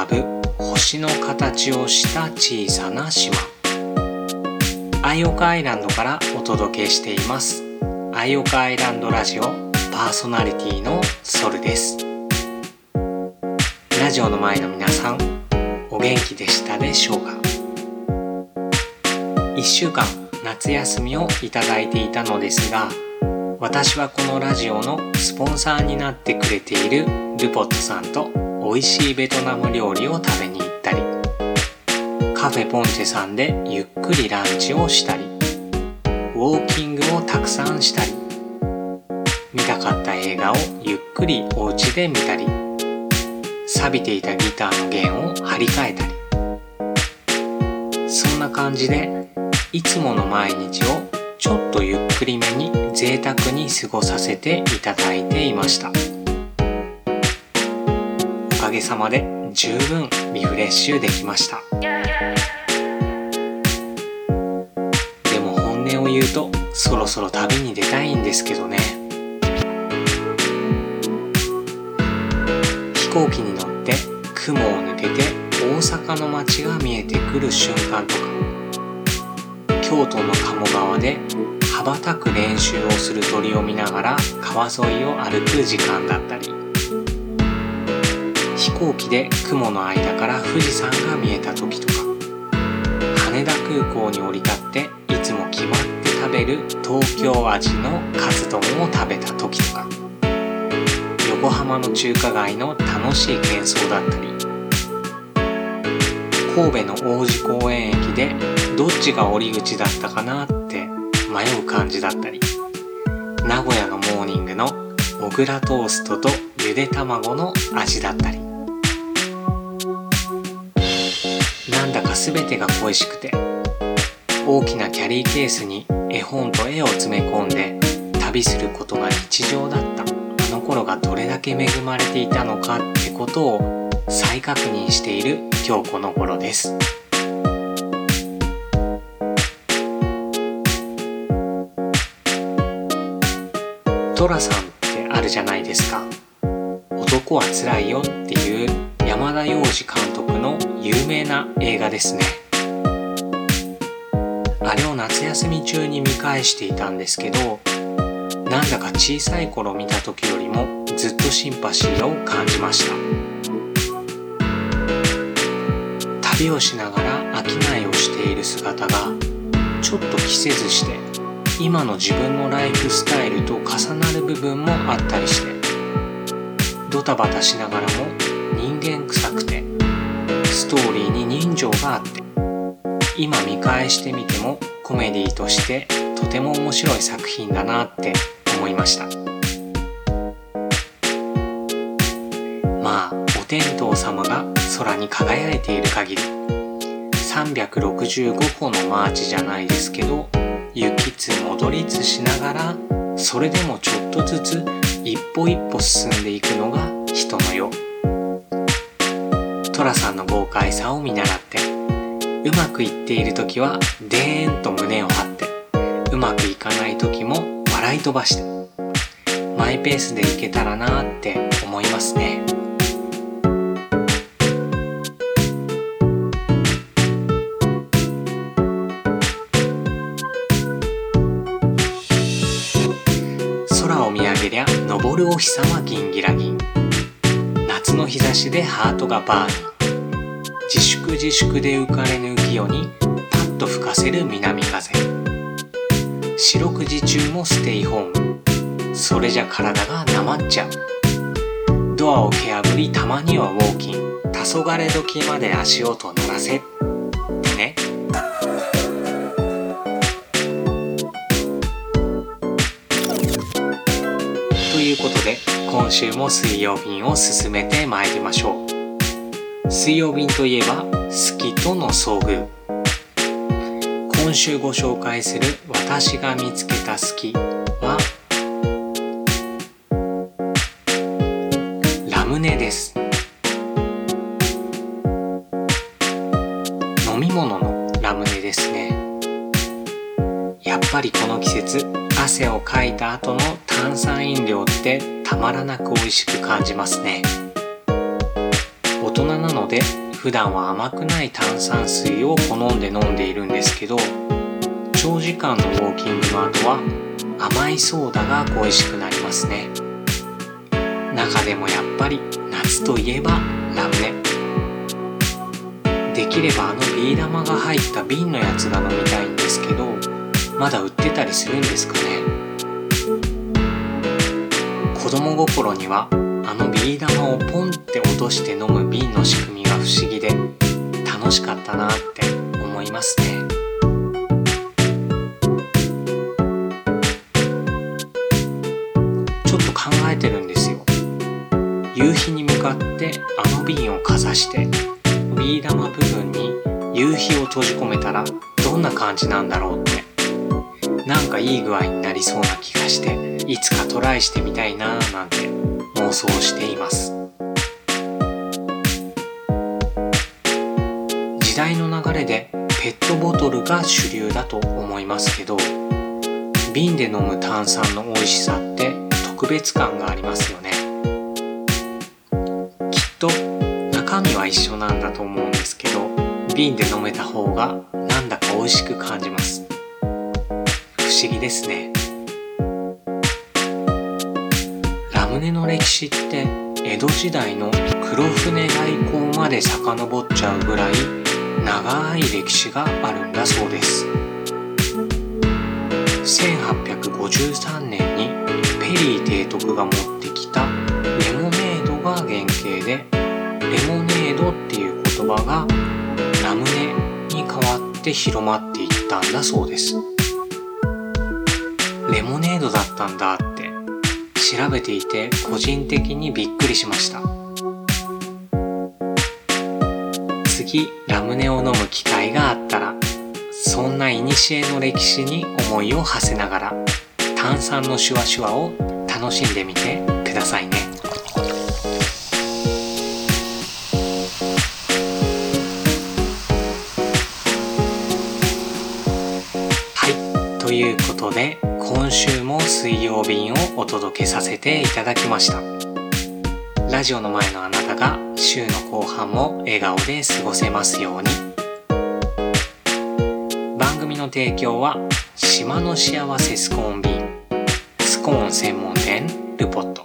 かぶ星の形をした小さな島。アイオカアイランドからお届けしています。アイオカアイランドラジオパーソナリティのソルです。ラジオの前の皆さんお元気でしたでしょうか？1週間夏休みをいただいていたのですが私はこのラジオのスポンサーになってくれているルポットさんと美味しいベトナム料理を食べに行ったりカフェポンチェさんでゆっくりランチをしたりウォーキングをたくさんしたり見たかった映画をゆっくりお家で見たり錆びていたギターの弦を張り替えたり。そんな感じでいつもの毎日をちょっとゆっくりめに贅沢に過ごさせていただいていました。かげさまで十分リフレッシュできました。でも本音を言うとそろそろ旅に出たいんですけどね。飛行機に乗って雲を抜けて大阪の街が見えてくる瞬間とか京都の鴨川で羽ばたく練習をする鳥を見ながら川沿いを歩く時間だったり飛行機で雲の間から富士山が見えた時とか。羽田空港に降り立っていつも決まって食べる東京味のカツ丼を食べた時とか。横浜の中華街の楽しい喧騒だったり。神戸の王子公園駅でどっちが降り口だったかなって迷う感じだったり。名古屋のモーニングの小倉トーストとゆで卵の味だったり。なんだか全てが恋しくて大きなキャリーケースに絵本と絵を詰め込んで旅することが日常だったあの頃がどれだけ恵まれていたのかってことを再確認している今日この頃です。トラさんってあるじゃないですか。男はつらいよっていう山田洋次監督の有名な映画ですね。あれを夏休み中に見返していたんですけど、なんだか小さい頃見た時よりもずっとシンパシーを感じました。旅をしながら商いをしている姿がちょっと着せずして今の自分のライフスタイルと重なる部分もあったりしてドタバタしながらも間臭くてストーリーに人情があって今見返してみてもコメディとしてとても面白い作品だなって思いました。まあお天道様が空に輝いている限り365歩のマーチじゃないですけど行きつ戻りつしながらそれでもちょっとずつ一歩一歩進んでいくのが人の世。寅さんの豪快さを見習ってうまくいっている時はでーんと胸を張ってうまくいかない時も笑い飛ばしてマイペースでいけたらなーって思いますね空を見上げ。りゃ昇るお日様ギンギラギン夏の日差しでハートがバーに自粛自粛で浮かれぬ浮世にパッと吹かせる南風。四六時中もステイホーム。それじゃ体がなまっちゃう。ドアを蹴破りたまにはウォーキン黄昏時まで足音鳴らせ。ってね。ということで今週も水曜便を進めてまいりましょう。水曜便といえば好きとの遭遇。今週ご紹介する私が見つけた好きはラムネです。飲み物のラムネですね。やっぱりこの季節汗をかいた後の炭酸飲料ってたまらなく美味しく感じますね。人なので普段は甘くない炭酸水を好んで飲んでいるんですけど長時間のウォーキングの後は甘いソーダが恋しくなりますね。中でもやっぱり夏といえばラムネ。できればあのビー玉が入った瓶のやつが飲みたいんですけどまだ売ってたりするんですかね。子供心にはビー玉をポンって落として飲む瓶の仕組みが不思議で楽しかったなって思いますね。ちょっと考えてるんですよ。夕日に向かってあの瓶をかざしてビー玉部分に夕日を閉じ込めたらどんな感じなんだろうってなんかいい具合になりそうな気がしていつかトライしてみたいなーなんて妄想しています。時代の流れでペットボトルが主流だと思いますけど瓶で飲む炭酸の美味しさって特別感がありますよね。きっと中身は一緒なんだと思うんですけど瓶で飲めた方がなんだか美味しく感じます。不思議ですね。船の歴史って江戸時代の黒船来航まで遡っちゃうぐらい長い歴史があるんだそうです。1853年にペリー提督が持ってきたレモネードが原型でレモネードっていう言葉がラムネに変わって広まっていったんだそうです。レモネードだったんだ調べていて個人的にびっくりしました。次ラムネを飲む機会があったらそんな古の歴史に思いを馳せながら炭酸のシュワシュワを楽しんでみてくださいね。はいということで今週も水曜便をお届けさせていただきました。ラジオの前のあなたが週の後半も笑顔で過ごせますように。番組の提供は島の幸せスコーン便スコーン専門店ルポット。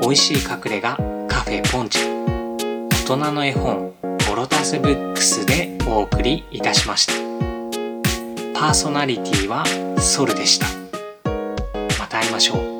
美味しい隠れ家カフェポンチ。大人の絵本ボロタスブックスでお送りいたしました。パーソナリティはソルでした。また会いましょう。